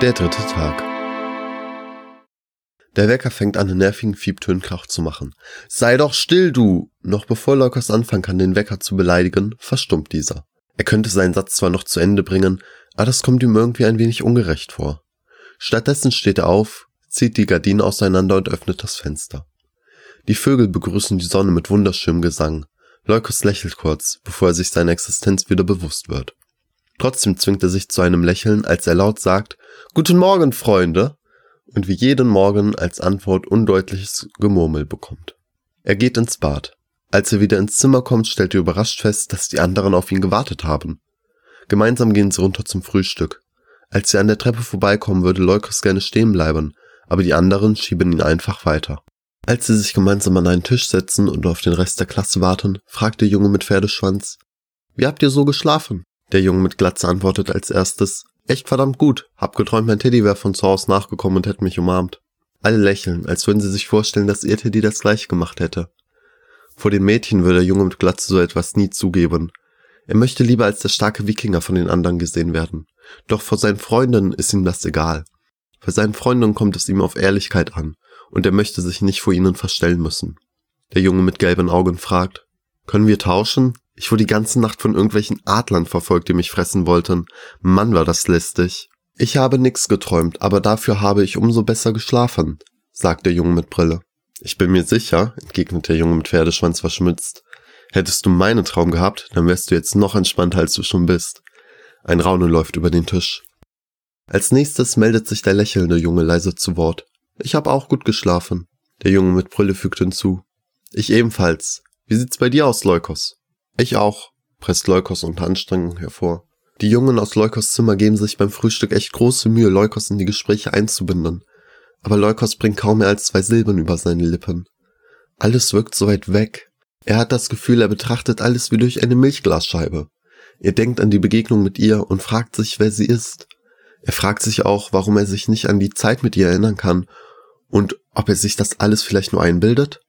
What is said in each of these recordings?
Der dritte Tag. Der Wecker fängt an, in nervigen Fiebtönen zu machen. Sei doch still, du! Noch bevor Leukos anfangen kann, den Wecker zu beleidigen, verstummt dieser. Er könnte seinen Satz zwar noch zu Ende bringen, aber das kommt ihm irgendwie ein wenig ungerecht vor. Stattdessen steht er auf, zieht die Gardine auseinander und öffnet das Fenster. Die Vögel begrüßen die Sonne mit wunderschönem Gesang. Leukos lächelt kurz, bevor er sich seiner Existenz wieder bewusst wird. Trotzdem zwingt er sich zu einem Lächeln, als er laut sagt, Guten Morgen, Freunde, und wie jeden Morgen als Antwort undeutliches Gemurmel bekommt. Er geht ins Bad. Als er wieder ins Zimmer kommt, stellt er überrascht fest, dass die anderen auf ihn gewartet haben. Gemeinsam gehen sie runter zum Frühstück. Als sie an der Treppe vorbeikommen, würde Leukos gerne stehen bleiben, aber die anderen schieben ihn einfach weiter. Als sie sich gemeinsam an einen Tisch setzen und auf den Rest der Klasse warten, fragt der Junge mit Pferdeschwanz, Wie habt ihr so geschlafen? Der Junge mit Glatze antwortet als erstes, echt verdammt gut, hab geträumt, mein Teddy wäre von zu Hause nachgekommen und hätte mich umarmt. Alle lächeln, als würden sie sich vorstellen, dass ihr Teddy das gleich gemacht hätte. Vor den Mädchen würde der Junge mit Glatze so etwas nie zugeben. Er möchte lieber als der starke Wikinger von den anderen gesehen werden. Doch vor seinen Freunden ist ihm das egal. Für seinen Freunden kommt es ihm auf Ehrlichkeit an, und er möchte sich nicht vor ihnen verstellen müssen. Der Junge mit gelben Augen fragt, können wir tauschen? Ich wurde die ganze Nacht von irgendwelchen Adlern verfolgt, die mich fressen wollten. Mann, war das lästig. Ich habe nix geträumt, aber dafür habe ich umso besser geschlafen, sagt der Junge mit Brille. Ich bin mir sicher, entgegnet der Junge mit Pferdeschwanz verschmitzt. Hättest du meinen Traum gehabt, dann wärst du jetzt noch entspannter, als du schon bist. Ein Raunen läuft über den Tisch. Als nächstes meldet sich der lächelnde Junge leise zu Wort. Ich habe auch gut geschlafen. Der Junge mit Brille fügt hinzu. Ich ebenfalls. Wie sieht's bei dir aus, Leukos? Ich auch, presst Leukos unter Anstrengung hervor. Die Jungen aus Leukos Zimmer geben sich beim Frühstück echt große Mühe, Leukos in die Gespräche einzubinden. Aber Leukos bringt kaum mehr als zwei Silben über seine Lippen. Alles wirkt so weit weg. Er hat das Gefühl, er betrachtet alles wie durch eine Milchglasscheibe. Er denkt an die Begegnung mit ihr und fragt sich, wer sie ist. Er fragt sich auch, warum er sich nicht an die Zeit mit ihr erinnern kann und ob er sich das alles vielleicht nur einbildet.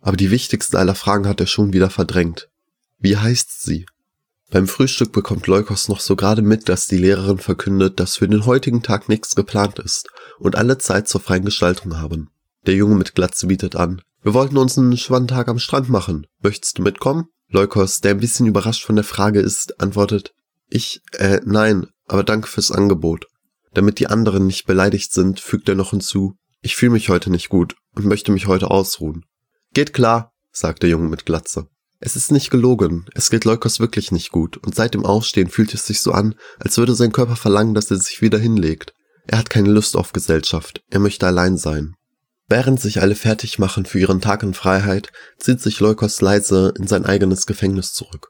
Aber die wichtigste aller Fragen hat er schon wieder verdrängt. Wie heißt sie? Beim Frühstück bekommt Leukos noch so gerade mit, dass die Lehrerin verkündet, dass für den heutigen Tag nichts geplant ist und alle Zeit zur freien Gestaltung haben. Der Junge mit Glatze bietet an. Wir wollten uns einen Schwantag am Strand machen. Möchtest du mitkommen? Leukos, der ein bisschen überrascht von der Frage ist, antwortet. Ich, äh, nein, aber danke fürs Angebot. Damit die anderen nicht beleidigt sind, fügt er noch hinzu. Ich fühle mich heute nicht gut und möchte mich heute ausruhen. Geht klar, sagt der Junge mit Glatze. Es ist nicht gelogen, es geht Leukos wirklich nicht gut, und seit dem Aufstehen fühlt es sich so an, als würde sein Körper verlangen, dass er sich wieder hinlegt. Er hat keine Lust auf Gesellschaft, er möchte allein sein. Während sich alle fertig machen für ihren Tag in Freiheit, zieht sich Leukos leise in sein eigenes Gefängnis zurück.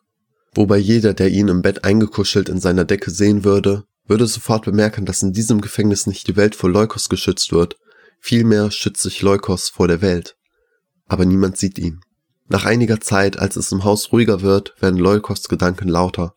Wobei jeder, der ihn im Bett eingekuschelt in seiner Decke sehen würde, würde sofort bemerken, dass in diesem Gefängnis nicht die Welt vor Leukos geschützt wird, vielmehr schützt sich Leukos vor der Welt. Aber niemand sieht ihn. Nach einiger Zeit, als es im Haus ruhiger wird, werden Leukos Gedanken lauter.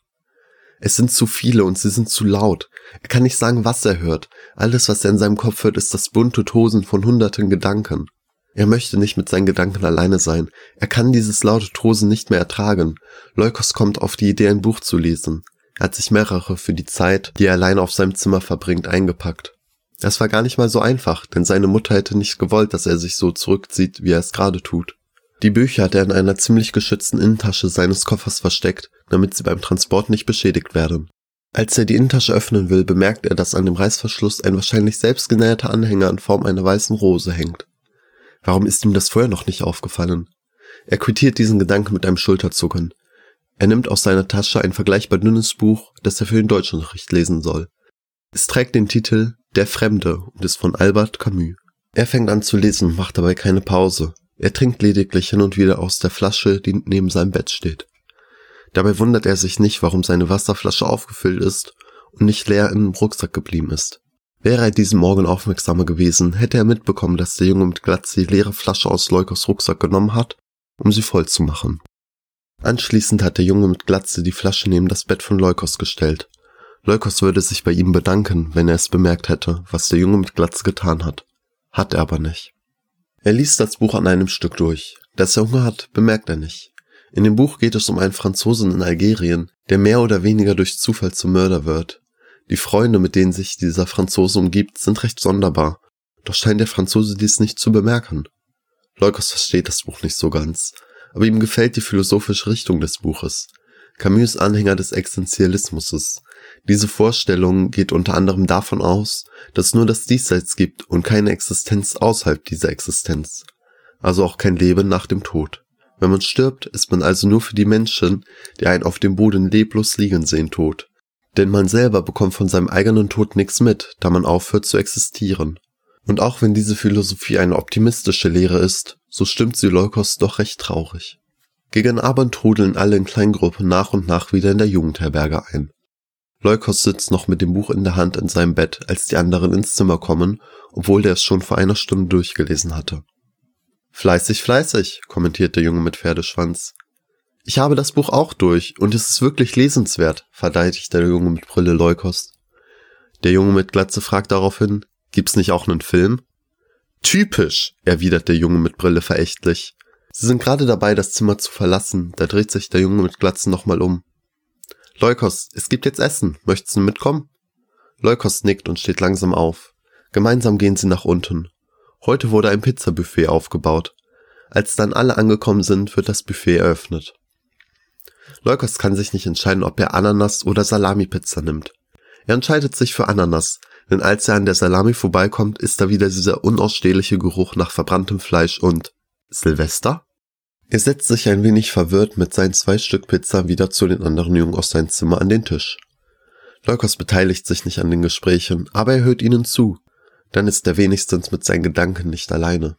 Es sind zu viele und sie sind zu laut. Er kann nicht sagen, was er hört. Alles, was er in seinem Kopf hört, ist das bunte Tosen von hunderten Gedanken. Er möchte nicht mit seinen Gedanken alleine sein. Er kann dieses laute Tosen nicht mehr ertragen. Leukos kommt auf die Idee, ein Buch zu lesen. Er hat sich mehrere für die Zeit, die er allein auf seinem Zimmer verbringt, eingepackt. Das war gar nicht mal so einfach, denn seine Mutter hätte nicht gewollt, dass er sich so zurückzieht, wie er es gerade tut. Die Bücher hat er in einer ziemlich geschützten Innentasche seines Koffers versteckt, damit sie beim Transport nicht beschädigt werden. Als er die Innentasche öffnen will, bemerkt er, dass an dem Reißverschluss ein wahrscheinlich selbstgenäherter Anhänger in Form einer weißen Rose hängt. Warum ist ihm das vorher noch nicht aufgefallen? Er quittiert diesen Gedanken mit einem Schulterzucken. Er nimmt aus seiner Tasche ein vergleichbar dünnes Buch, das er für den Deutschunterricht lesen soll. Es trägt den Titel Der Fremde und ist von Albert Camus. Er fängt an zu lesen und macht dabei keine Pause. Er trinkt lediglich hin und wieder aus der Flasche, die neben seinem Bett steht. Dabei wundert er sich nicht, warum seine Wasserflasche aufgefüllt ist und nicht leer im Rucksack geblieben ist. Wäre er diesen Morgen aufmerksamer gewesen, hätte er mitbekommen, dass der Junge mit Glatze die leere Flasche aus Leukos Rucksack genommen hat, um sie voll zu machen. Anschließend hat der Junge mit Glatze die Flasche neben das Bett von Leukos gestellt. Leukos würde sich bei ihm bedanken, wenn er es bemerkt hätte, was der Junge mit Glatze getan hat. Hat er aber nicht. Er liest das Buch an einem Stück durch. Dass er Hunger hat, bemerkt er nicht. In dem Buch geht es um einen Franzosen in Algerien, der mehr oder weniger durch Zufall zum Mörder wird. Die Freunde, mit denen sich dieser Franzose umgibt, sind recht sonderbar. Doch scheint der Franzose dies nicht zu bemerken. Leukos versteht das Buch nicht so ganz, aber ihm gefällt die philosophische Richtung des Buches. Camus Anhänger des Existenzialismus. Diese Vorstellung geht unter anderem davon aus, dass es nur das Diesseits gibt und keine Existenz außerhalb dieser Existenz. Also auch kein Leben nach dem Tod. Wenn man stirbt, ist man also nur für die Menschen, die einen auf dem Boden leblos liegen sehen, tot. Denn man selber bekommt von seinem eigenen Tod nichts mit, da man aufhört zu existieren. Und auch wenn diese Philosophie eine optimistische Lehre ist, so stimmt sie Leukos doch recht traurig. Gegen Abend trudeln alle in Kleingruppen nach und nach wieder in der Jugendherberge ein. Leukos sitzt noch mit dem Buch in der Hand in seinem Bett, als die anderen ins Zimmer kommen, obwohl der es schon vor einer Stunde durchgelesen hatte. Fleißig, fleißig, kommentiert der Junge mit Pferdeschwanz. Ich habe das Buch auch durch und es ist wirklich lesenswert, verteidigt der Junge mit Brille Leukos. Der Junge mit Glatze fragt daraufhin, gibt's nicht auch einen Film? Typisch, erwidert der Junge mit Brille verächtlich. Sie sind gerade dabei, das Zimmer zu verlassen, da dreht sich der Junge mit Glatzen nochmal um. Leukos, es gibt jetzt Essen, möchtest du mitkommen? Leukos nickt und steht langsam auf. Gemeinsam gehen sie nach unten. Heute wurde ein Pizzabuffet aufgebaut. Als dann alle angekommen sind, wird das Buffet eröffnet. Leukos kann sich nicht entscheiden, ob er Ananas oder Salami-Pizza nimmt. Er entscheidet sich für Ananas, denn als er an der Salami vorbeikommt, ist da wieder dieser unausstehliche Geruch nach verbranntem Fleisch und Silvester? Er setzt sich ein wenig verwirrt mit seinen zwei Stück Pizza wieder zu den anderen Jungen aus seinem Zimmer an den Tisch. Leukos beteiligt sich nicht an den Gesprächen, aber er hört ihnen zu. Dann ist er wenigstens mit seinen Gedanken nicht alleine.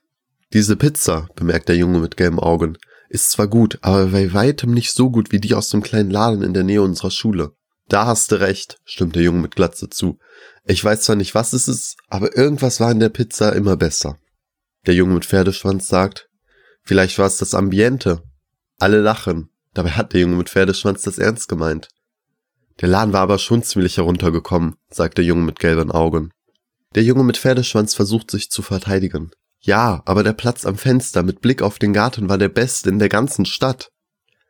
Diese Pizza, bemerkt der Junge mit gelben Augen, ist zwar gut, aber bei weitem nicht so gut wie die aus dem kleinen Laden in der Nähe unserer Schule. Da hast du recht, stimmt der Junge mit Glatze zu. Ich weiß zwar nicht, was es ist, aber irgendwas war in der Pizza immer besser. Der Junge mit Pferdeschwanz sagt, vielleicht war es das Ambiente. Alle lachen. Dabei hat der Junge mit Pferdeschwanz das ernst gemeint. Der Laden war aber schon ziemlich heruntergekommen, sagt der Junge mit gelben Augen. Der Junge mit Pferdeschwanz versucht sich zu verteidigen. Ja, aber der Platz am Fenster mit Blick auf den Garten war der beste in der ganzen Stadt.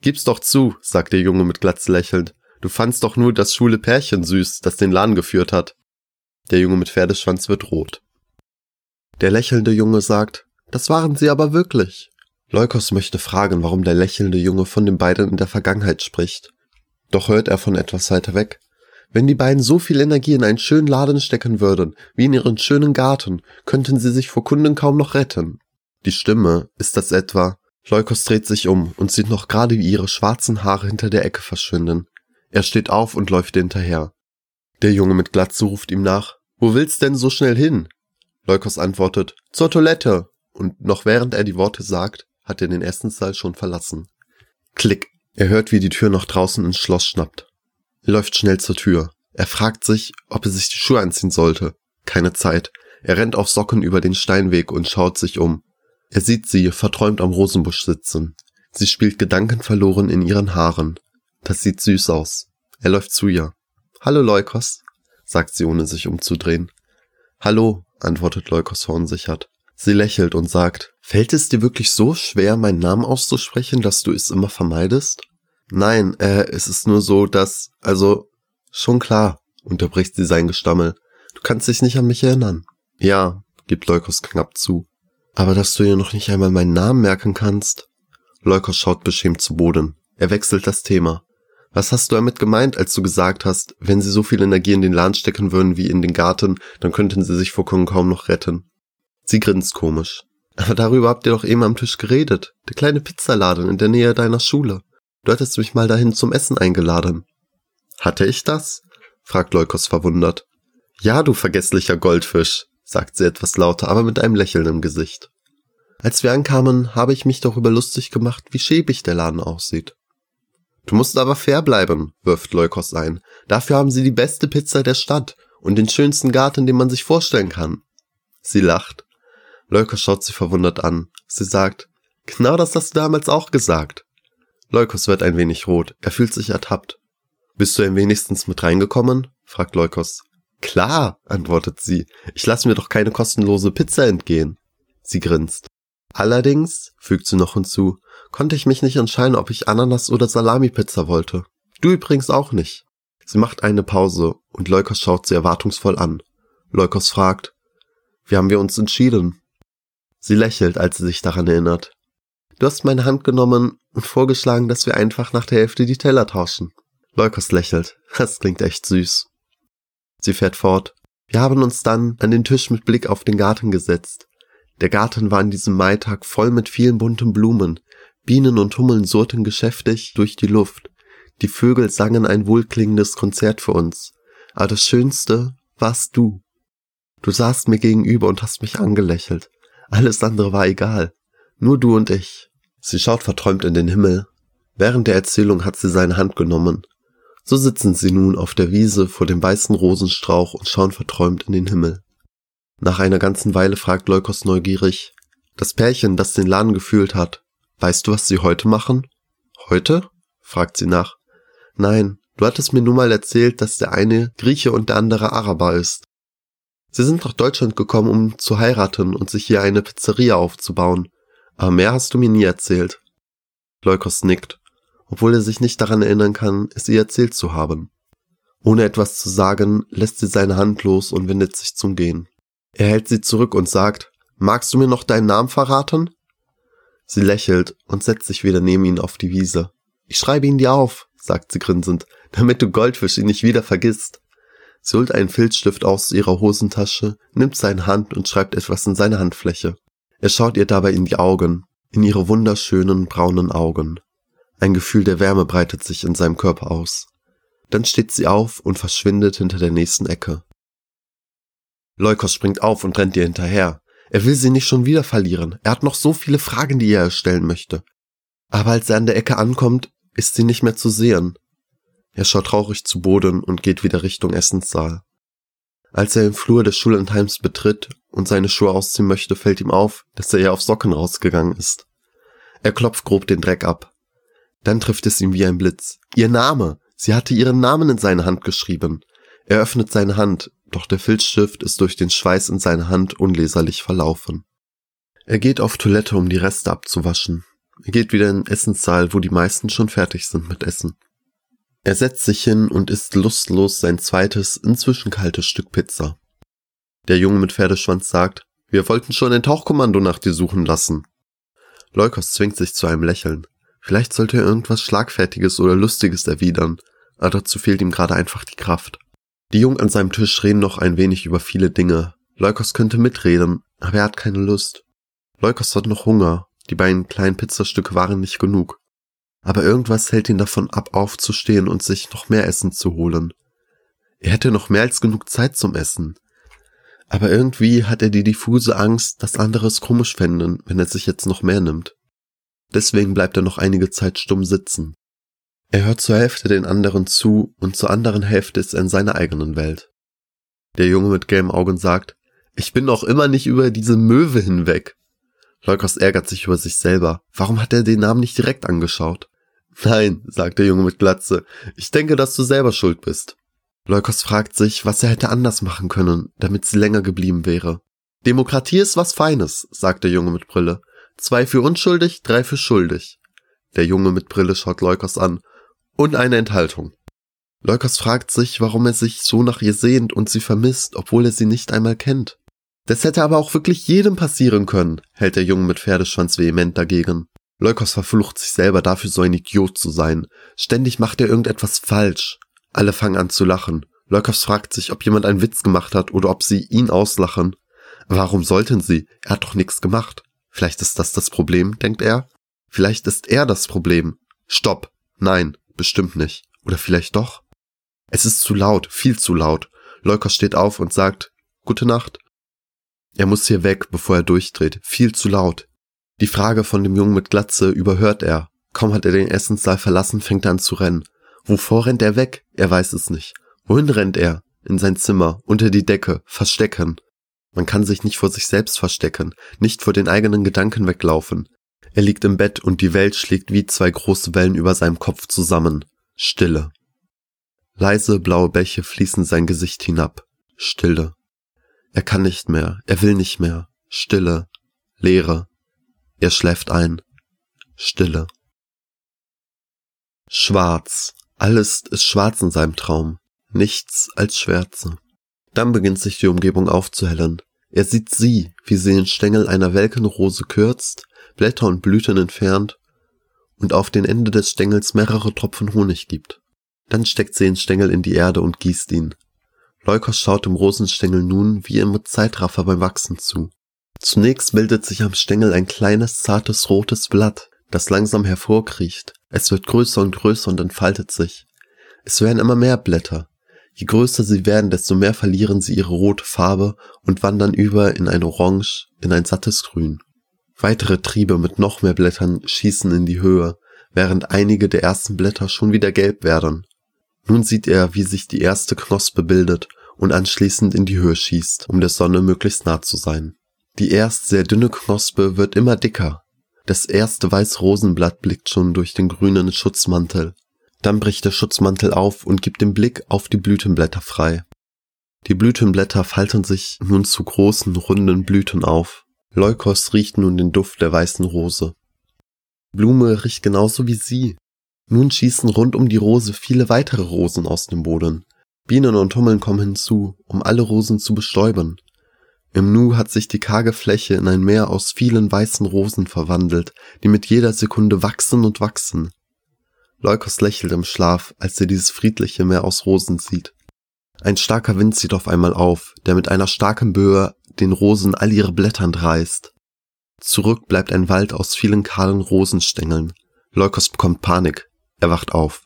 Gib's doch zu, sagt der Junge mit Glatze lächelnd. Du fandst doch nur das schwule Pärchen süß, das den Laden geführt hat. Der Junge mit Pferdeschwanz wird rot. Der lächelnde Junge sagt, das waren sie aber wirklich. Leukos möchte fragen, warum der lächelnde Junge von den beiden in der Vergangenheit spricht. Doch hört er von etwas weiter weg. Wenn die beiden so viel Energie in einen schönen Laden stecken würden, wie in ihren schönen Garten, könnten sie sich vor Kunden kaum noch retten. Die Stimme, ist das etwa? Leukos dreht sich um und sieht noch gerade, wie ihre schwarzen Haare hinter der Ecke verschwinden. Er steht auf und läuft hinterher. Der Junge mit Glatze ruft ihm nach. Wo willst denn so schnell hin? Leukos antwortet, zur Toilette. Und noch während er die Worte sagt, hat er den Essenssaal schon verlassen. Klick. Er hört, wie die Tür noch draußen ins Schloss schnappt. Er läuft schnell zur Tür. Er fragt sich, ob er sich die Schuhe anziehen sollte. Keine Zeit. Er rennt auf Socken über den Steinweg und schaut sich um. Er sieht sie verträumt am Rosenbusch sitzen. Sie spielt gedankenverloren in ihren Haaren. Das sieht süß aus. Er läuft zu ihr. Hallo Leukos, sagt sie, ohne sich umzudrehen. Hallo, antwortet Leukos verunsichert. Sie lächelt und sagt, fällt es dir wirklich so schwer, meinen Namen auszusprechen, dass du es immer vermeidest? Nein, äh, es ist nur so, dass, also, schon klar, unterbricht sie sein Gestammel. Du kannst dich nicht an mich erinnern. Ja, gibt Leukos knapp zu. Aber dass du dir noch nicht einmal meinen Namen merken kannst? Leukos schaut beschämt zu Boden. Er wechselt das Thema. Was hast du damit gemeint, als du gesagt hast, wenn sie so viel Energie in den Laden stecken würden wie in den Garten, dann könnten sie sich vor Kunden kaum noch retten? Sie grinst komisch. Aber darüber habt ihr doch eben am Tisch geredet. Der kleine Pizzaladen in der Nähe deiner Schule. Du hattest mich mal dahin zum Essen eingeladen. Hatte ich das? fragt Leukos verwundert. Ja, du vergesslicher Goldfisch, sagt sie etwas lauter, aber mit einem Lächeln im Gesicht. Als wir ankamen, habe ich mich darüber lustig gemacht, wie schäbig der Laden aussieht. Du musst aber fair bleiben, wirft Leukos ein. Dafür haben sie die beste Pizza der Stadt und den schönsten Garten, den man sich vorstellen kann. Sie lacht. Leukos schaut sie verwundert an. Sie sagt, genau das hast du damals auch gesagt. Leukos wird ein wenig rot. Er fühlt sich ertappt. Bist du denn wenigstens mit reingekommen? fragt Leukos. Klar, antwortet sie. Ich lasse mir doch keine kostenlose Pizza entgehen. Sie grinst. Allerdings, fügt sie noch hinzu, konnte ich mich nicht entscheiden, ob ich Ananas oder Salami-Pizza wollte. Du übrigens auch nicht. Sie macht eine Pause und Leukos schaut sie erwartungsvoll an. Leukos fragt, wie haben wir uns entschieden? Sie lächelt, als sie sich daran erinnert. Du hast meine Hand genommen und vorgeschlagen, dass wir einfach nach der Hälfte die Teller tauschen. Leukos lächelt. Das klingt echt süß. Sie fährt fort. Wir haben uns dann an den Tisch mit Blick auf den Garten gesetzt. Der Garten war an diesem Maitag voll mit vielen bunten Blumen. Bienen und Hummeln surrten geschäftig durch die Luft. Die Vögel sangen ein wohlklingendes Konzert für uns. Aber das Schönste warst du. Du saßt mir gegenüber und hast mich angelächelt. Alles andere war egal. Nur du und ich. Sie schaut verträumt in den Himmel. Während der Erzählung hat sie seine Hand genommen. So sitzen sie nun auf der Wiese vor dem weißen Rosenstrauch und schauen verträumt in den Himmel. Nach einer ganzen Weile fragt Leukos neugierig, das Pärchen, das den Laden gefühlt hat, weißt du, was sie heute machen? Heute? fragt sie nach. Nein, du hattest mir nun mal erzählt, dass der eine Grieche und der andere Araber ist. Sie sind nach Deutschland gekommen, um zu heiraten und sich hier eine Pizzeria aufzubauen. Aber mehr hast du mir nie erzählt. Leukos nickt, obwohl er sich nicht daran erinnern kann, es ihr erzählt zu haben. Ohne etwas zu sagen, lässt sie seine Hand los und wendet sich zum Gehen. Er hält sie zurück und sagt, magst du mir noch deinen Namen verraten? Sie lächelt und setzt sich wieder neben ihn auf die Wiese. Ich schreibe ihn dir auf, sagt sie grinsend, damit du Goldfisch ihn nicht wieder vergisst. Sie holt einen Filzstift aus ihrer Hosentasche, nimmt seine Hand und schreibt etwas in seine Handfläche. Er schaut ihr dabei in die Augen, in ihre wunderschönen braunen Augen. Ein Gefühl der Wärme breitet sich in seinem Körper aus. Dann steht sie auf und verschwindet hinter der nächsten Ecke. Leukos springt auf und rennt ihr hinterher. Er will sie nicht schon wieder verlieren. Er hat noch so viele Fragen, die er stellen möchte. Aber als er an der Ecke ankommt, ist sie nicht mehr zu sehen. Er schaut traurig zu Boden und geht wieder Richtung Essenssaal. Als er im Flur des Schullandheims betritt und seine Schuhe ausziehen möchte, fällt ihm auf, dass er ja auf Socken rausgegangen ist. Er klopft grob den Dreck ab. Dann trifft es ihn wie ein Blitz. Ihr Name! Sie hatte ihren Namen in seine Hand geschrieben. Er öffnet seine Hand, doch der Filzstift ist durch den Schweiß in seiner Hand unleserlich verlaufen. Er geht auf Toilette, um die Reste abzuwaschen. Er geht wieder in den Essenssaal, wo die meisten schon fertig sind mit Essen. Er setzt sich hin und isst lustlos sein zweites, inzwischen kaltes Stück Pizza. Der Junge mit Pferdeschwanz sagt, wir wollten schon ein Tauchkommando nach dir suchen lassen. Leukos zwingt sich zu einem Lächeln. Vielleicht sollte er irgendwas Schlagfertiges oder Lustiges erwidern, aber dazu fehlt ihm gerade einfach die Kraft. Die Jungen an seinem Tisch reden noch ein wenig über viele Dinge. Leukos könnte mitreden, aber er hat keine Lust. Leukos hat noch Hunger, die beiden kleinen Pizzastücke waren nicht genug aber irgendwas hält ihn davon ab, aufzustehen und sich noch mehr Essen zu holen. Er hätte noch mehr als genug Zeit zum Essen. Aber irgendwie hat er die diffuse Angst, dass andere es komisch fänden, wenn er sich jetzt noch mehr nimmt. Deswegen bleibt er noch einige Zeit stumm sitzen. Er hört zur Hälfte den anderen zu und zur anderen Hälfte ist er in seiner eigenen Welt. Der Junge mit gelben Augen sagt, ich bin noch immer nicht über diese Möwe hinweg. Leukos ärgert sich über sich selber. Warum hat er den Namen nicht direkt angeschaut? Nein, sagt der Junge mit Glatze, ich denke, dass du selber schuld bist. Leukos fragt sich, was er hätte anders machen können, damit sie länger geblieben wäre. Demokratie ist was Feines, sagt der Junge mit Brille. Zwei für unschuldig, drei für schuldig. Der Junge mit Brille schaut Leukos an. Und eine Enthaltung. Leukos fragt sich, warum er sich so nach ihr sehnt und sie vermisst, obwohl er sie nicht einmal kennt. Das hätte aber auch wirklich jedem passieren können, hält der Junge mit Pferdeschwanz vehement dagegen. Leukos verflucht sich selber dafür, so ein Idiot zu sein. Ständig macht er irgendetwas falsch. Alle fangen an zu lachen. Leukos fragt sich, ob jemand einen Witz gemacht hat oder ob sie ihn auslachen. Warum sollten sie? Er hat doch nichts gemacht. Vielleicht ist das das Problem, denkt er. Vielleicht ist er das Problem. Stopp. Nein, bestimmt nicht. Oder vielleicht doch? Es ist zu laut, viel zu laut. Leukos steht auf und sagt, Gute Nacht. Er muss hier weg, bevor er durchdreht. Viel zu laut. Die Frage von dem Jungen mit Glatze überhört er. Kaum hat er den Essenssaal verlassen, fängt er an zu rennen. Wovor rennt er weg? Er weiß es nicht. Wohin rennt er? In sein Zimmer, unter die Decke, verstecken. Man kann sich nicht vor sich selbst verstecken, nicht vor den eigenen Gedanken weglaufen. Er liegt im Bett und die Welt schlägt wie zwei große Wellen über seinem Kopf zusammen. Stille. Leise blaue Bäche fließen sein Gesicht hinab. Stille. Er kann nicht mehr, er will nicht mehr. Stille. Leere. Er schläft ein. Stille. Schwarz. Alles ist schwarz in seinem Traum, nichts als Schwärze. Dann beginnt sich die Umgebung aufzuhellen. Er sieht sie, wie sie den Stängel einer welken Rose kürzt, Blätter und Blüten entfernt und auf den Ende des Stängels mehrere Tropfen Honig gibt. Dann steckt sie den Stängel in die Erde und gießt ihn. Leukos schaut dem Rosenstängel nun wie im Zeitraffer beim Wachsen zu. Zunächst bildet sich am Stängel ein kleines, zartes, rotes Blatt, das langsam hervorkriecht. Es wird größer und größer und entfaltet sich. Es werden immer mehr Blätter. Je größer sie werden, desto mehr verlieren sie ihre rote Farbe und wandern über in ein Orange, in ein sattes Grün. Weitere Triebe mit noch mehr Blättern schießen in die Höhe, während einige der ersten Blätter schon wieder gelb werden. Nun sieht er, wie sich die erste Knospe bildet und anschließend in die Höhe schießt, um der Sonne möglichst nah zu sein. Die erst sehr dünne Knospe wird immer dicker. Das erste weiße Rosenblatt blickt schon durch den grünen Schutzmantel. Dann bricht der Schutzmantel auf und gibt den Blick auf die Blütenblätter frei. Die Blütenblätter falten sich nun zu großen, runden Blüten auf. Leukos riecht nun den Duft der weißen Rose. Blume riecht genauso wie sie, nun schießen rund um die Rose viele weitere Rosen aus dem Boden. Bienen und Hummeln kommen hinzu, um alle Rosen zu bestäuben. Im Nu hat sich die karge Fläche in ein Meer aus vielen weißen Rosen verwandelt, die mit jeder Sekunde wachsen und wachsen. Leukos lächelt im Schlaf, als er dieses friedliche Meer aus Rosen sieht. Ein starker Wind zieht auf einmal auf, der mit einer starken Böe den Rosen all ihre Blätter reißt. Zurück bleibt ein Wald aus vielen kahlen Rosenstängeln. Leukos bekommt Panik. Er wacht auf.